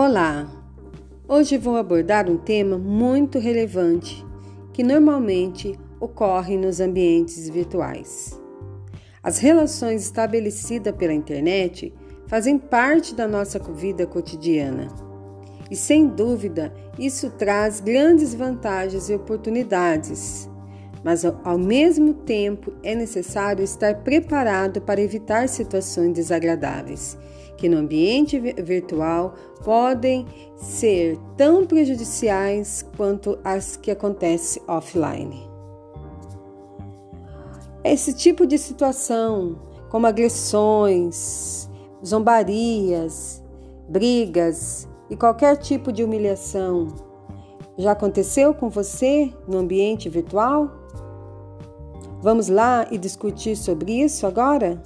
Olá! Hoje vou abordar um tema muito relevante que normalmente ocorre nos ambientes virtuais. As relações estabelecidas pela internet fazem parte da nossa vida cotidiana. E sem dúvida, isso traz grandes vantagens e oportunidades. Mas ao mesmo tempo é necessário estar preparado para evitar situações desagradáveis que no ambiente virtual podem ser tão prejudiciais quanto as que acontecem offline. Esse tipo de situação, como agressões, zombarias, brigas e qualquer tipo de humilhação, já aconteceu com você no ambiente virtual? Vamos lá e discutir sobre isso agora?